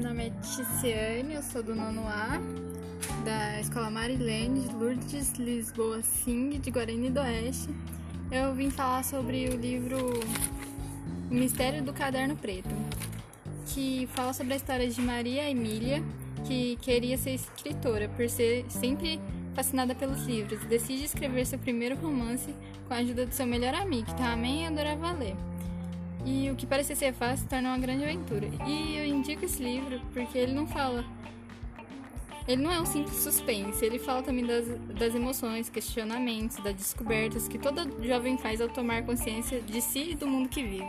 Graciane, eu sou do nono A, da Escola Marilene de Lourdes Lisboa Sing, de Guarani do Oeste. Eu vim falar sobre o livro O Mistério do Caderno Preto, que fala sobre a história de Maria Emília, que queria ser escritora por ser sempre fascinada pelos livros. Decide escrever seu primeiro romance com a ajuda do seu melhor amigo, que também adorava ler. E o que parecia ser fácil se torna uma grande aventura. E eu indico esse livro porque ele não fala. Ele não é um simples suspense, ele fala também das, das emoções, questionamentos, das descobertas que toda jovem faz ao tomar consciência de si e do mundo que vive.